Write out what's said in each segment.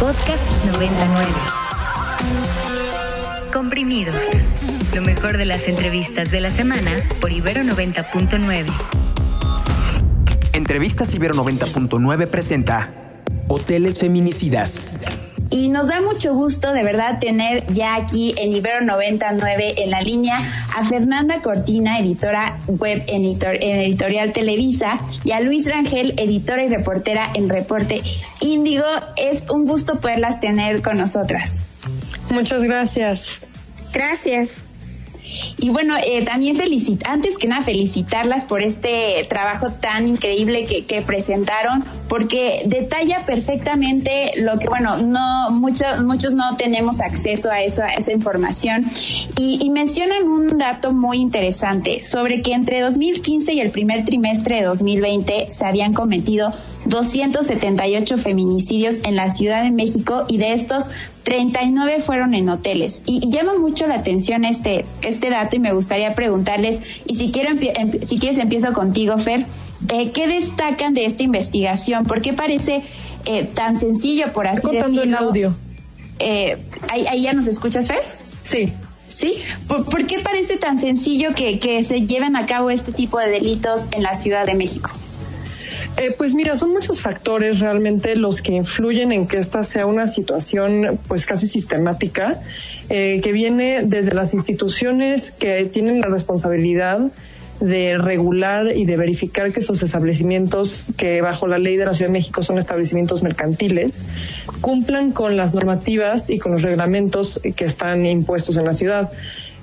Podcast 99. Comprimidos. Lo mejor de las entrevistas de la semana por Ibero 90.9. Entrevistas Ibero 90.9 presenta Hoteles Feminicidas. Y nos da mucho gusto de verdad tener ya aquí en Ibero 99 en la línea a Fernanda Cortina, editora web en, Editorial Televisa, y a Luis Rangel, editora y reportera en Reporte Índigo. Es un gusto poderlas tener con nosotras. Muchas gracias. Gracias. Y bueno, eh, también felicitar, antes que nada felicitarlas por este trabajo tan increíble que, presentaron, porque detalla perfectamente lo que, bueno, no muchos muchos no tenemos acceso a eso, a esa información, y, y mencionan un dato muy interesante sobre que entre 2015 y el primer trimestre de 2020 se habían cometido 278 feminicidios en la Ciudad de México y de estos 39 fueron en hoteles. Y, llama mucho la atención este, este dato y me gustaría preguntarles, y si, quiero, em, si quieres empiezo contigo, Fer, eh, ¿qué destacan de esta investigación? ¿Por qué parece eh, tan sencillo, por así decirlo? el audio. Eh, ¿ahí, ya nos escuchas, Fer? Sí. ¿Sí? ¿Por, qué parece tan sencillo que, que se lleven a cabo este tipo de delitos en la Ciudad de México? Eh, pues mira, son muchos factores realmente los que influyen en que esta sea una situación pues casi sistemática, eh, que viene desde las instituciones que tienen la responsabilidad de regular y de verificar que esos establecimientos que bajo la ley de la Ciudad de México son establecimientos mercantiles cumplan con las normativas y con los reglamentos que están impuestos en la ciudad.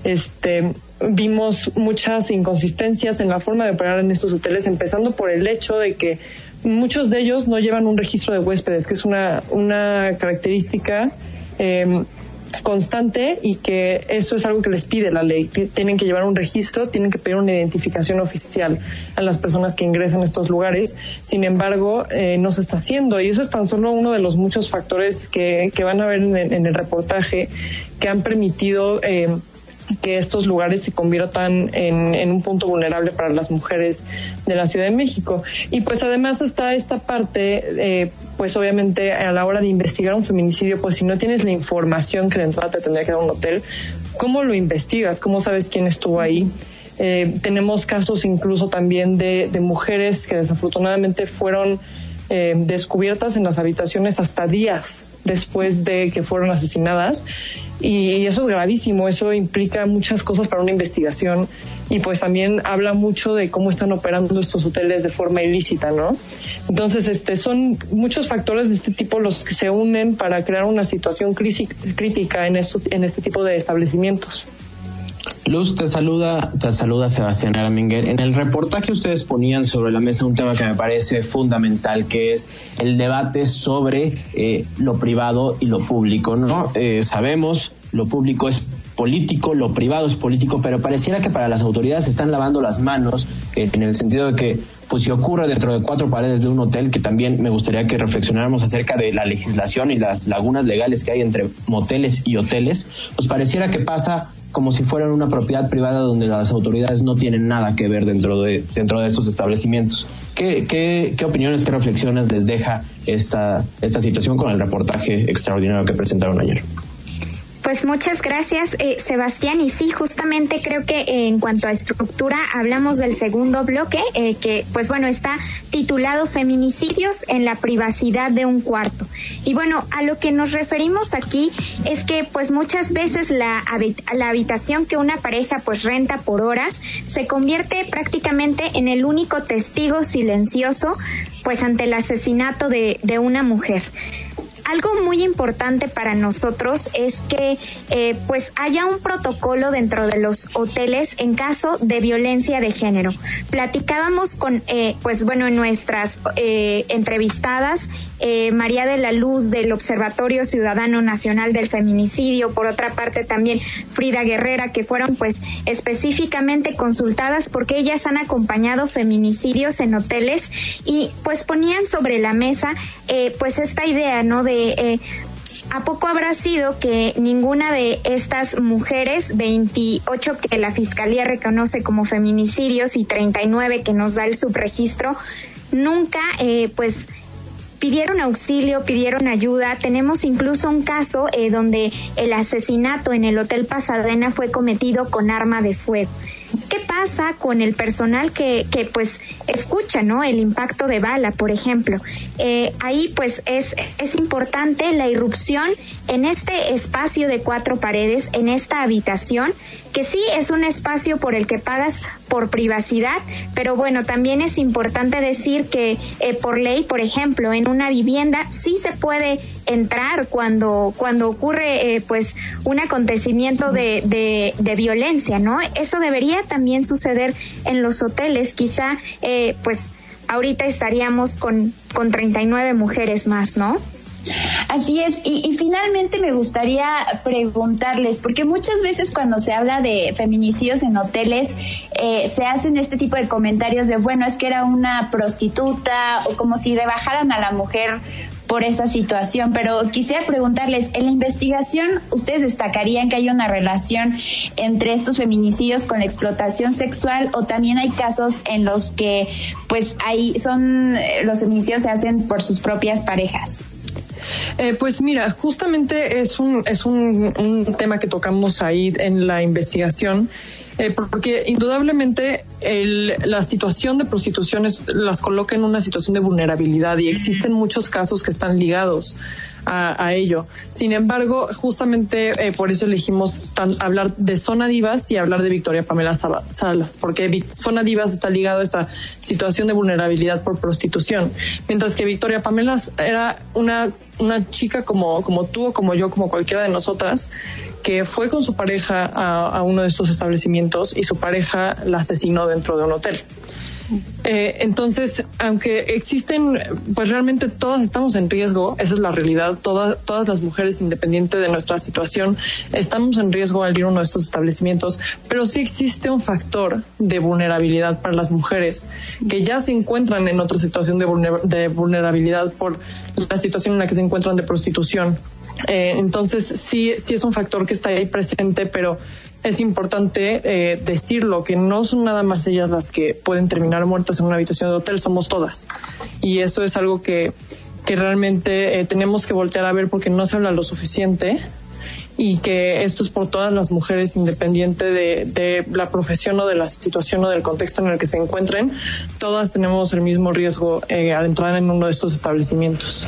Este, vimos muchas inconsistencias en la forma de operar en estos hoteles, empezando por el hecho de que muchos de ellos no llevan un registro de huéspedes, que es una, una característica em, constante y que eso es algo que les pide la ley. Tienen que llevar un registro, tienen que pedir una identificación oficial a las personas que ingresan a estos lugares. Sin embargo, eh, no se está haciendo y eso es tan solo uno de los muchos factores que, que van a ver en el, en el reportaje que han permitido eh, que estos lugares se conviertan en, un punto vulnerable para las mujeres de la Ciudad de México. Y pues además está esta parte, eh, pues obviamente a la hora de investigar un feminicidio, pues si no tienes la información que de entrada te tendría que dar un hotel, ¿cómo lo investigas? ¿Cómo sabes quién estuvo ahí? Eh, tenemos casos incluso también de, de mujeres que desafortunadamente fueron eh, descubiertas en las habitaciones hasta días después de que fueron asesinadas y eso es gravísimo, eso implica muchas cosas para una investigación y pues también habla mucho de cómo están operando estos hoteles de forma ilícita, ¿no? Entonces, este son muchos factores de este tipo los que se unen para crear una situación crítica en, en este tipo de establecimientos. Luz, te saluda, te saluda Sebastián Araminger. En el reportaje ustedes ponían sobre la mesa un tema que me parece fundamental, que es el debate sobre eh, lo privado y lo público. ¿no? Eh, sabemos, lo público es político, lo privado es político, pero pareciera que para las autoridades se están lavando las manos eh, en el sentido de que, pues si ocurre dentro de cuatro paredes de un hotel, que también me gustaría que reflexionáramos acerca de la legislación y las lagunas legales que hay entre moteles y hoteles, pues pareciera que pasa como si fueran una propiedad privada donde las autoridades no tienen nada que ver dentro de, dentro de estos establecimientos. ¿Qué, qué, qué opiniones, qué reflexiones les deja esta, esta situación con el reportaje extraordinario que presentaron ayer? Pues muchas gracias, eh, Sebastián. Y sí, justamente creo que eh, en cuanto a estructura hablamos del segundo bloque, eh, que pues bueno, está titulado Feminicidios en la privacidad de un cuarto. Y bueno, a lo que nos referimos aquí es que pues muchas veces la, la habitación que una pareja pues renta por horas se convierte prácticamente en el único testigo silencioso pues ante el asesinato de, de una mujer algo muy importante para nosotros es que eh, pues haya un protocolo dentro de los hoteles en caso de violencia de género. Platicábamos con, eh, pues bueno, en nuestras eh, entrevistadas, María de la Luz del Observatorio Ciudadano Nacional del Feminicidio, por otra parte también Frida Guerrera, que fueron pues específicamente consultadas porque ellas han acompañado feminicidios en hoteles y pues ponían sobre la mesa pues esta idea, ¿no? De eh, ¿A poco habrá sido que ninguna de estas mujeres, 28 que la Fiscalía reconoce como feminicidios y 39 que nos da el subregistro, nunca eh, pues pidieron auxilio, pidieron ayuda. Tenemos incluso un caso eh, donde el asesinato en el Hotel Pasadena fue cometido con arma de fuego. ¿Qué pasa con el personal que, que pues escucha, ¿no? El impacto de bala, por ejemplo. Eh, ahí pues es, es importante la irrupción en este espacio de cuatro paredes, en esta habitación, que sí es un espacio por el que pagas por privacidad, pero bueno, también es importante decir que eh, por ley, por ejemplo, en una vivienda sí se puede entrar cuando, cuando ocurre eh, pues un acontecimiento de, de, de, violencia, ¿no? Eso debería también suceder en los hoteles, quizá eh, pues ahorita estaríamos con, con 39 mujeres más, ¿no? Así es, y, finalmente me gustaría preguntarles, porque muchas veces cuando se habla de feminicidios en hoteles, eh, se hacen este tipo de comentarios de, bueno, es que era una prostituta o como si rebajaran a la mujer por esa situación, pero quisiera preguntarles, en la investigación, ¿ustedes destacarían que hay una relación entre estos feminicidios con la explotación sexual o también hay casos en los que pues ahí son eh, los feminicidios se hacen por sus propias parejas? Eh, pues mira, justamente es un, es un, un, tema que tocamos ahí en la investigación, eh, porque indudablemente el, la situación de prostitución las coloca en una situación de vulnerabilidad y existen muchos casos que están ligados a, ello. Sin embargo, justamente eh, por eso elegimos hablar de Zona Divas y hablar de Victoria Pamela Salas, porque Zona Divas está ligado a esta situación de vulnerabilidad por prostitución, mientras que Victoria Pamela era una, una chica como, como tú o como yo, como cualquiera de nosotras, que fue con su pareja a, a uno de estos establecimientos y su pareja la asesinó dentro de un hotel. Eh, entonces, aunque existen, pues realmente todas estamos en riesgo, esa es la realidad, todas, todas las mujeres, independiente de nuestra situación, estamos en riesgo al ir a uno de estos establecimientos, pero sí existe un factor de vulnerabilidad para las mujeres que ya se encuentran en otra situación de, de vulnerabilidad por la situación en la que se encuentran de prostitución. Eh, entonces, sí, sí es un factor que está ahí presente, pero es importante eh, decirlo, que no son nada más ellas las que pueden terminar muertas en una habitación de hotel, somos todas. Y eso es algo que, que realmente eh, tenemos que voltear a ver porque no se habla lo suficiente y que esto es por todas las mujeres independiente de, de la profesión o de la situación o del contexto en el que se encuentren, todas tenemos el mismo riesgo eh, al entrar en uno de estos establecimientos.